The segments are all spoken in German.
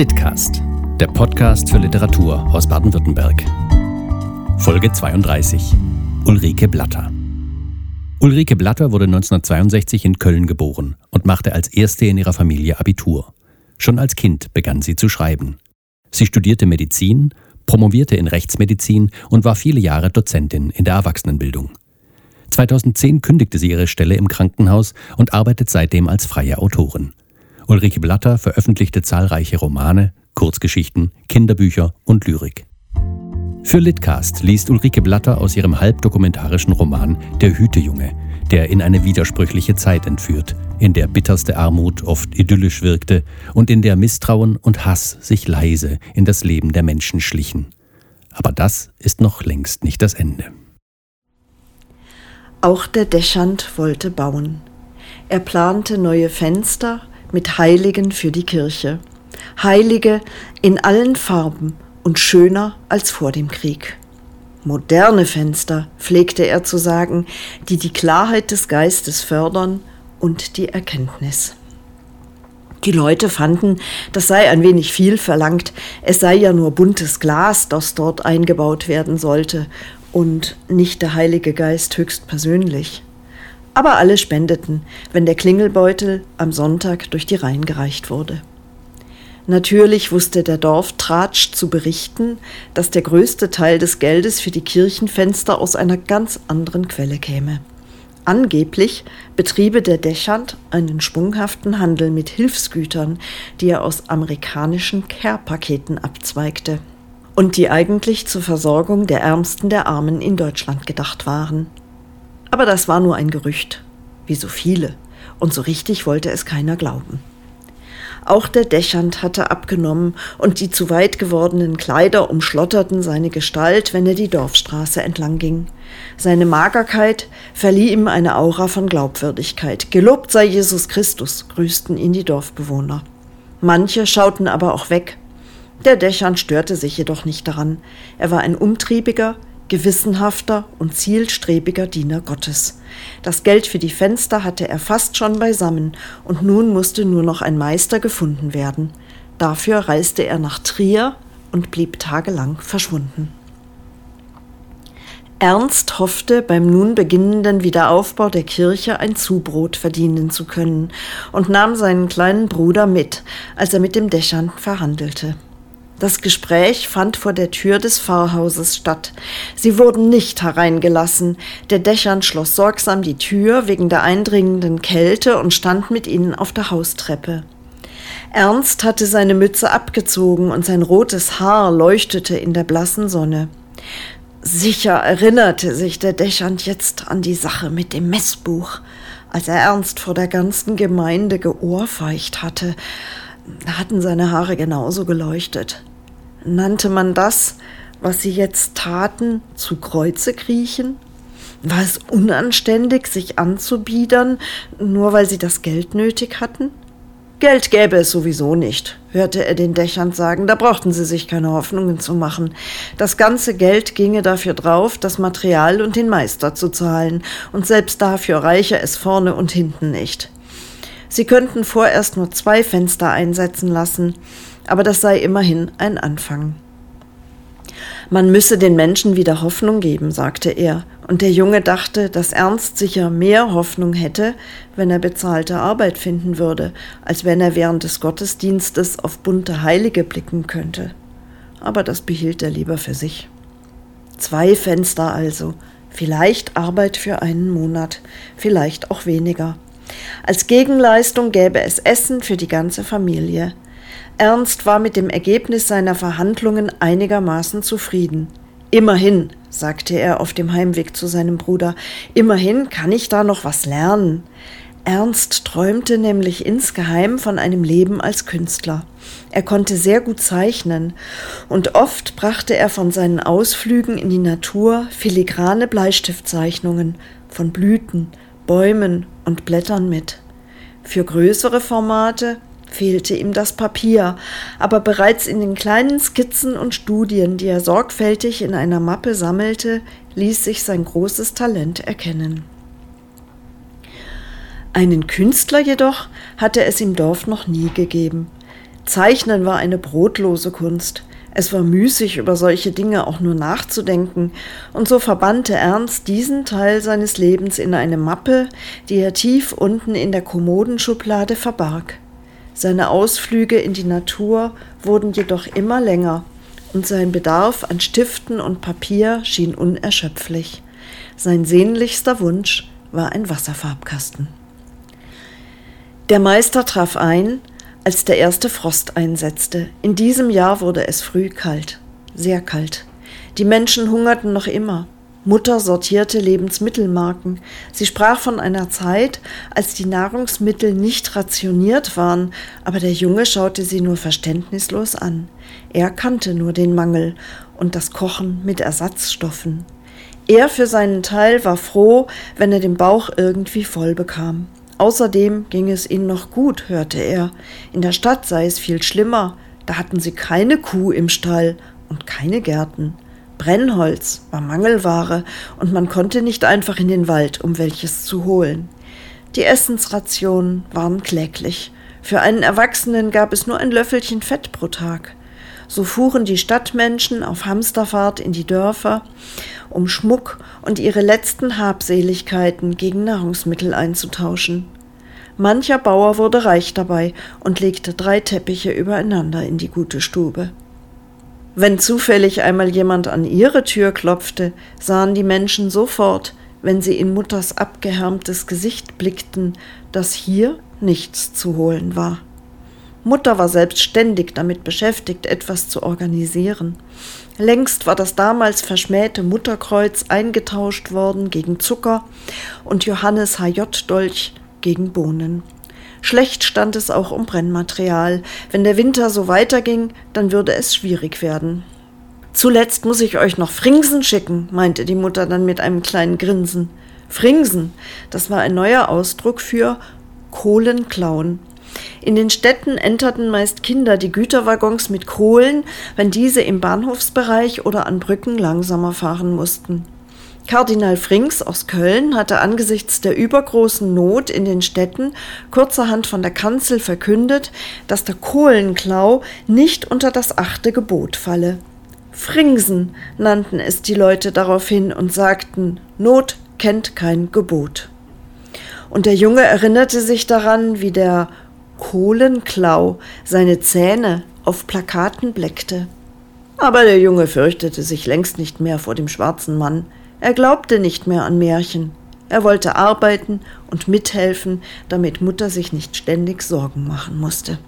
Litcast, der Podcast für Literatur aus Baden-Württemberg. Folge 32. Ulrike Blatter. Ulrike Blatter wurde 1962 in Köln geboren und machte als erste in ihrer Familie Abitur. Schon als Kind begann sie zu schreiben. Sie studierte Medizin, promovierte in Rechtsmedizin und war viele Jahre Dozentin in der Erwachsenenbildung. 2010 kündigte sie ihre Stelle im Krankenhaus und arbeitet seitdem als freie Autorin. Ulrike Blatter veröffentlichte zahlreiche Romane, Kurzgeschichten, Kinderbücher und Lyrik. Für Litcast liest Ulrike Blatter aus ihrem halbdokumentarischen Roman Der Hütejunge, der in eine widersprüchliche Zeit entführt, in der bitterste Armut oft idyllisch wirkte und in der Misstrauen und Hass sich leise in das Leben der Menschen schlichen. Aber das ist noch längst nicht das Ende. Auch der Deschant wollte bauen. Er plante neue Fenster, mit Heiligen für die Kirche. Heilige in allen Farben und schöner als vor dem Krieg. Moderne Fenster, pflegte er zu sagen, die die Klarheit des Geistes fördern und die Erkenntnis. Die Leute fanden, das sei ein wenig viel verlangt, es sei ja nur buntes Glas, das dort eingebaut werden sollte, und nicht der Heilige Geist höchst persönlich. Aber alle spendeten, wenn der Klingelbeutel am Sonntag durch die Reihen gereicht wurde. Natürlich wusste der Dorftratsch zu berichten, dass der größte Teil des Geldes für die Kirchenfenster aus einer ganz anderen Quelle käme. Angeblich betriebe der Deschant einen schwunghaften Handel mit Hilfsgütern, die er aus amerikanischen Care-Paketen abzweigte und die eigentlich zur Versorgung der Ärmsten der Armen in Deutschland gedacht waren. Aber das war nur ein Gerücht, wie so viele, und so richtig wollte es keiner glauben. Auch der Dächand hatte abgenommen, und die zu weit gewordenen Kleider umschlotterten seine Gestalt, wenn er die Dorfstraße entlang ging. Seine Magerkeit verlieh ihm eine Aura von Glaubwürdigkeit. Gelobt sei Jesus Christus, grüßten ihn die Dorfbewohner. Manche schauten aber auch weg. Der Dächern störte sich jedoch nicht daran. Er war ein umtriebiger, gewissenhafter und zielstrebiger Diener Gottes. Das Geld für die Fenster hatte er fast schon beisammen, und nun musste nur noch ein Meister gefunden werden. Dafür reiste er nach Trier und blieb tagelang verschwunden. Ernst hoffte, beim nun beginnenden Wiederaufbau der Kirche ein Zubrot verdienen zu können und nahm seinen kleinen Bruder mit, als er mit dem Dächern verhandelte. Das Gespräch fand vor der Tür des Pfarrhauses statt. Sie wurden nicht hereingelassen. Der Dächern schloss sorgsam die Tür wegen der eindringenden Kälte und stand mit ihnen auf der Haustreppe. Ernst hatte seine Mütze abgezogen und sein rotes Haar leuchtete in der blassen Sonne. Sicher erinnerte sich der Dächern jetzt an die Sache mit dem Messbuch, als er Ernst vor der ganzen Gemeinde geohrfeicht hatte. Hatten seine Haare genauso geleuchtet. Nannte man das, was sie jetzt taten, zu Kreuze kriechen? War es unanständig, sich anzubiedern, nur weil sie das Geld nötig hatten? Geld gäbe es sowieso nicht, hörte er den Dächern sagen, da brauchten sie sich keine Hoffnungen zu machen. Das ganze Geld ginge dafür drauf, das Material und den Meister zu zahlen, und selbst dafür reiche es vorne und hinten nicht. Sie könnten vorerst nur zwei Fenster einsetzen lassen, aber das sei immerhin ein Anfang. Man müsse den Menschen wieder Hoffnung geben, sagte er, und der Junge dachte, dass Ernst sicher mehr Hoffnung hätte, wenn er bezahlte Arbeit finden würde, als wenn er während des Gottesdienstes auf bunte Heilige blicken könnte. Aber das behielt er lieber für sich. Zwei Fenster also, vielleicht Arbeit für einen Monat, vielleicht auch weniger. Als Gegenleistung gäbe es Essen für die ganze Familie. Ernst war mit dem Ergebnis seiner Verhandlungen einigermaßen zufrieden. Immerhin, sagte er auf dem Heimweg zu seinem Bruder, immerhin kann ich da noch was lernen. Ernst träumte nämlich insgeheim von einem Leben als Künstler. Er konnte sehr gut zeichnen, und oft brachte er von seinen Ausflügen in die Natur filigrane Bleistiftzeichnungen von Blüten, Bäumen und Blättern mit. Für größere Formate fehlte ihm das Papier, aber bereits in den kleinen Skizzen und Studien, die er sorgfältig in einer Mappe sammelte, ließ sich sein großes Talent erkennen. Einen Künstler jedoch hatte es im Dorf noch nie gegeben. Zeichnen war eine brotlose Kunst. Es war müßig, über solche Dinge auch nur nachzudenken, und so verbannte Ernst diesen Teil seines Lebens in eine Mappe, die er tief unten in der Kommodenschublade verbarg. Seine Ausflüge in die Natur wurden jedoch immer länger, und sein Bedarf an Stiften und Papier schien unerschöpflich. Sein sehnlichster Wunsch war ein Wasserfarbkasten. Der Meister traf ein, als der erste Frost einsetzte. In diesem Jahr wurde es früh kalt, sehr kalt. Die Menschen hungerten noch immer. Mutter sortierte Lebensmittelmarken. Sie sprach von einer Zeit, als die Nahrungsmittel nicht rationiert waren, aber der Junge schaute sie nur verständnislos an. Er kannte nur den Mangel und das Kochen mit Ersatzstoffen. Er für seinen Teil war froh, wenn er den Bauch irgendwie voll bekam. Außerdem ging es ihnen noch gut, hörte er. In der Stadt sei es viel schlimmer. Da hatten sie keine Kuh im Stall und keine Gärten. Brennholz war Mangelware und man konnte nicht einfach in den Wald, um welches zu holen. Die Essensrationen waren kläglich. Für einen Erwachsenen gab es nur ein Löffelchen Fett pro Tag. So fuhren die Stadtmenschen auf Hamsterfahrt in die Dörfer, um Schmuck und ihre letzten Habseligkeiten gegen Nahrungsmittel einzutauschen. Mancher Bauer wurde reich dabei und legte drei Teppiche übereinander in die gute Stube. Wenn zufällig einmal jemand an ihre Tür klopfte, sahen die Menschen sofort, wenn sie in Mutters abgehärmtes Gesicht blickten, dass hier nichts zu holen war. Mutter war selbst ständig damit beschäftigt, etwas zu organisieren. Längst war das damals verschmähte Mutterkreuz eingetauscht worden gegen Zucker und Johannes HJ-Dolch gegen Bohnen. Schlecht stand es auch um Brennmaterial. Wenn der Winter so weiterging, dann würde es schwierig werden. Zuletzt muss ich euch noch Fringsen schicken, meinte die Mutter dann mit einem kleinen Grinsen. Fringsen, das war ein neuer Ausdruck für Kohlenklauen. In den Städten enterten meist Kinder die Güterwaggons mit Kohlen, wenn diese im Bahnhofsbereich oder an Brücken langsamer fahren mussten. Kardinal Frings aus Köln hatte angesichts der übergroßen Not in den Städten kurzerhand von der Kanzel verkündet, dass der Kohlenklau nicht unter das achte Gebot falle. Fringsen nannten es die Leute daraufhin und sagten, Not kennt kein Gebot. Und der Junge erinnerte sich daran, wie der Kohlenklau seine Zähne auf Plakaten bleckte. Aber der Junge fürchtete sich längst nicht mehr vor dem schwarzen Mann. Er glaubte nicht mehr an Märchen. Er wollte arbeiten und mithelfen, damit Mutter sich nicht ständig Sorgen machen musste.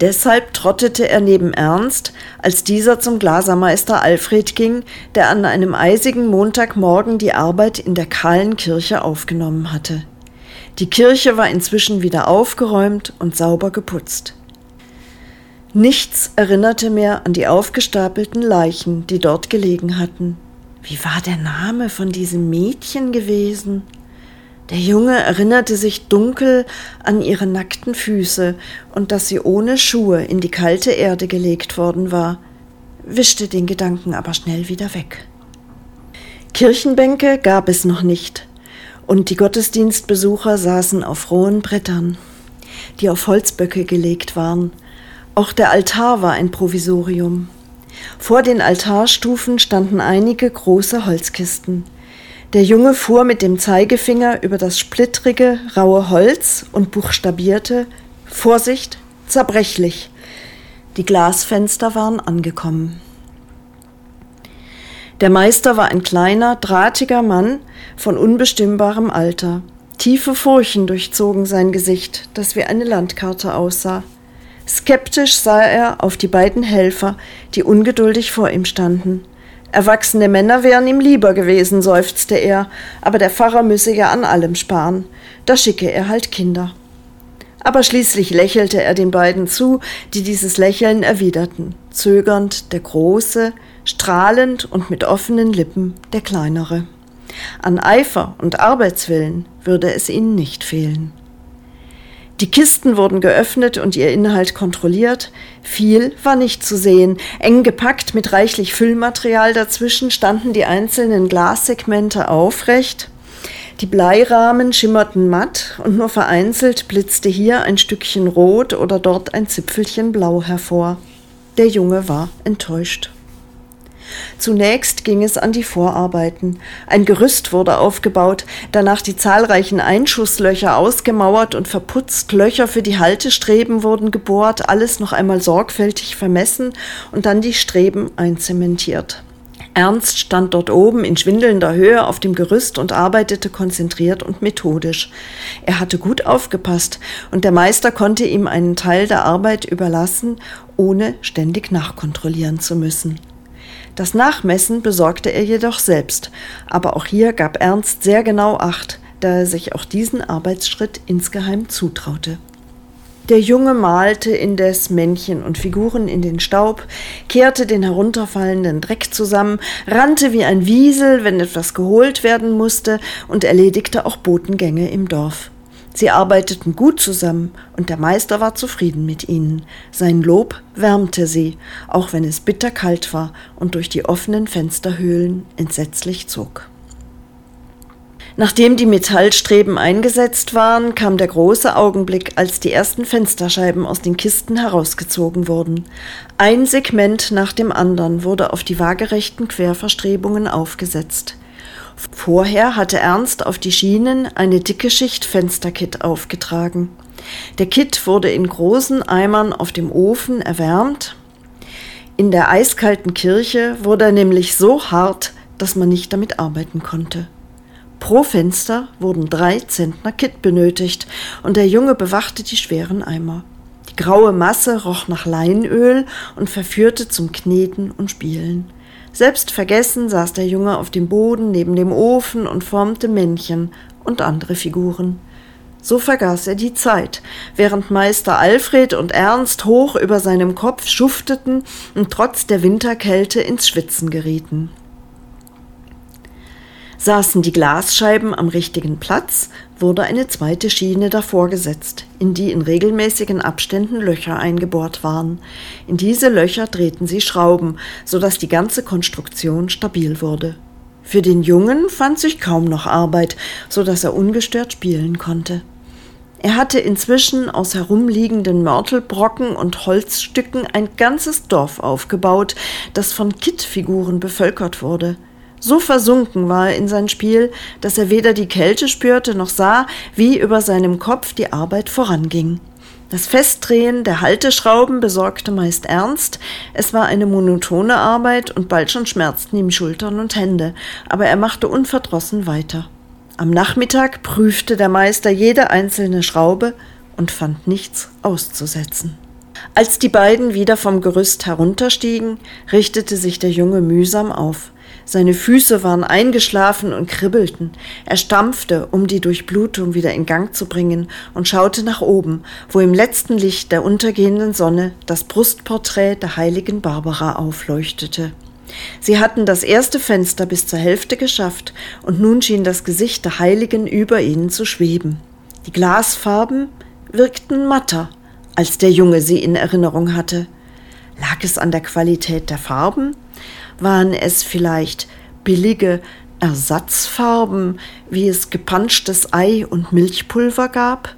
Deshalb trottete er neben Ernst, als dieser zum Glasermeister Alfred ging, der an einem eisigen Montagmorgen die Arbeit in der kahlen Kirche aufgenommen hatte. Die Kirche war inzwischen wieder aufgeräumt und sauber geputzt. Nichts erinnerte mehr an die aufgestapelten Leichen, die dort gelegen hatten. Wie war der Name von diesem Mädchen gewesen? Der Junge erinnerte sich dunkel an ihre nackten Füße und dass sie ohne Schuhe in die kalte Erde gelegt worden war, wischte den Gedanken aber schnell wieder weg. Kirchenbänke gab es noch nicht, und die Gottesdienstbesucher saßen auf rohen Brettern, die auf Holzböcke gelegt waren. Auch der Altar war ein Provisorium. Vor den Altarstufen standen einige große Holzkisten. Der Junge fuhr mit dem Zeigefinger über das splittrige, raue Holz und buchstabierte Vorsicht, zerbrechlich. Die Glasfenster waren angekommen. Der Meister war ein kleiner, drahtiger Mann von unbestimmbarem Alter. Tiefe Furchen durchzogen sein Gesicht, das wie eine Landkarte aussah. Skeptisch sah er auf die beiden Helfer, die ungeduldig vor ihm standen. Erwachsene Männer wären ihm lieber gewesen, seufzte er, aber der Pfarrer müsse ja an allem sparen. Da schicke er halt Kinder. Aber schließlich lächelte er den beiden zu, die dieses Lächeln erwiderten. Zögernd der Große, strahlend und mit offenen Lippen der Kleinere. An Eifer und Arbeitswillen würde es ihnen nicht fehlen. Die Kisten wurden geöffnet und ihr Inhalt kontrolliert. Viel war nicht zu sehen. Eng gepackt mit reichlich Füllmaterial dazwischen standen die einzelnen Glassegmente aufrecht. Die Bleirahmen schimmerten matt und nur vereinzelt blitzte hier ein Stückchen Rot oder dort ein Zipfelchen Blau hervor. Der Junge war enttäuscht. Zunächst ging es an die Vorarbeiten. Ein Gerüst wurde aufgebaut, danach die zahlreichen Einschusslöcher ausgemauert und verputzt, Löcher für die Haltestreben wurden gebohrt, alles noch einmal sorgfältig vermessen und dann die Streben einzementiert. Ernst stand dort oben in schwindelnder Höhe auf dem Gerüst und arbeitete konzentriert und methodisch. Er hatte gut aufgepasst und der Meister konnte ihm einen Teil der Arbeit überlassen, ohne ständig nachkontrollieren zu müssen. Das Nachmessen besorgte er jedoch selbst, aber auch hier gab Ernst sehr genau Acht, da er sich auch diesen Arbeitsschritt insgeheim zutraute. Der Junge malte indes Männchen und Figuren in den Staub, kehrte den herunterfallenden Dreck zusammen, rannte wie ein Wiesel, wenn etwas geholt werden musste, und erledigte auch Botengänge im Dorf. Sie arbeiteten gut zusammen und der Meister war zufrieden mit ihnen. Sein Lob wärmte sie, auch wenn es bitterkalt war und durch die offenen Fensterhöhlen entsetzlich zog. Nachdem die Metallstreben eingesetzt waren, kam der große Augenblick, als die ersten Fensterscheiben aus den Kisten herausgezogen wurden. Ein Segment nach dem anderen wurde auf die waagerechten Querverstrebungen aufgesetzt. Vorher hatte Ernst auf die Schienen eine dicke Schicht Fensterkit aufgetragen. Der Kit wurde in großen Eimern auf dem Ofen erwärmt. In der eiskalten Kirche wurde er nämlich so hart, dass man nicht damit arbeiten konnte. Pro Fenster wurden drei Zentner Kit benötigt und der Junge bewachte die schweren Eimer. Die graue Masse roch nach Leinöl und verführte zum Kneten und Spielen. Selbst vergessen saß der Junge auf dem Boden neben dem Ofen und formte Männchen und andere Figuren. So vergaß er die Zeit, während Meister Alfred und Ernst hoch über seinem Kopf schufteten und trotz der Winterkälte ins Schwitzen gerieten. Saßen die Glasscheiben am richtigen Platz, wurde eine zweite Schiene davor gesetzt, in die in regelmäßigen Abständen Löcher eingebohrt waren. In diese Löcher drehten sie Schrauben, so dass die ganze Konstruktion stabil wurde. Für den Jungen fand sich kaum noch Arbeit, so dass er ungestört spielen konnte. Er hatte inzwischen aus herumliegenden Mörtelbrocken und Holzstücken ein ganzes Dorf aufgebaut, das von Kittfiguren bevölkert wurde. So versunken war er in sein Spiel, dass er weder die Kälte spürte noch sah, wie über seinem Kopf die Arbeit voranging. Das Festdrehen der Halteschrauben besorgte meist Ernst. Es war eine monotone Arbeit und bald schon schmerzten ihm Schultern und Hände, aber er machte unverdrossen weiter. Am Nachmittag prüfte der Meister jede einzelne Schraube und fand nichts auszusetzen. Als die beiden wieder vom Gerüst herunterstiegen, richtete sich der Junge mühsam auf. Seine Füße waren eingeschlafen und kribbelten. Er stampfte, um die Durchblutung wieder in Gang zu bringen, und schaute nach oben, wo im letzten Licht der untergehenden Sonne das Brustporträt der heiligen Barbara aufleuchtete. Sie hatten das erste Fenster bis zur Hälfte geschafft, und nun schien das Gesicht der Heiligen über ihnen zu schweben. Die Glasfarben wirkten matter, als der Junge sie in Erinnerung hatte. Lag es an der Qualität der Farben? Waren es vielleicht billige Ersatzfarben, wie es gepanschtes Ei und Milchpulver gab?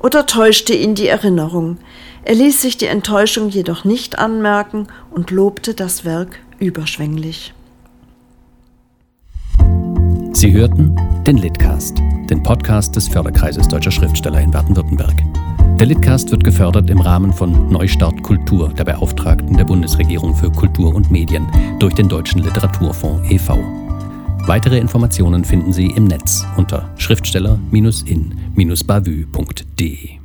Oder täuschte ihn die Erinnerung? Er ließ sich die Enttäuschung jedoch nicht anmerken und lobte das Werk überschwänglich. Sie hörten den Litcast, den Podcast des Förderkreises Deutscher Schriftsteller in Baden-Württemberg. Der Litcast wird gefördert im Rahmen von Neustart Kultur, der Beauftragten der Bundesregierung für Kultur und Medien, durch den Deutschen Literaturfonds e.V. Weitere Informationen finden Sie im Netz unter schriftsteller-in-bavü.de.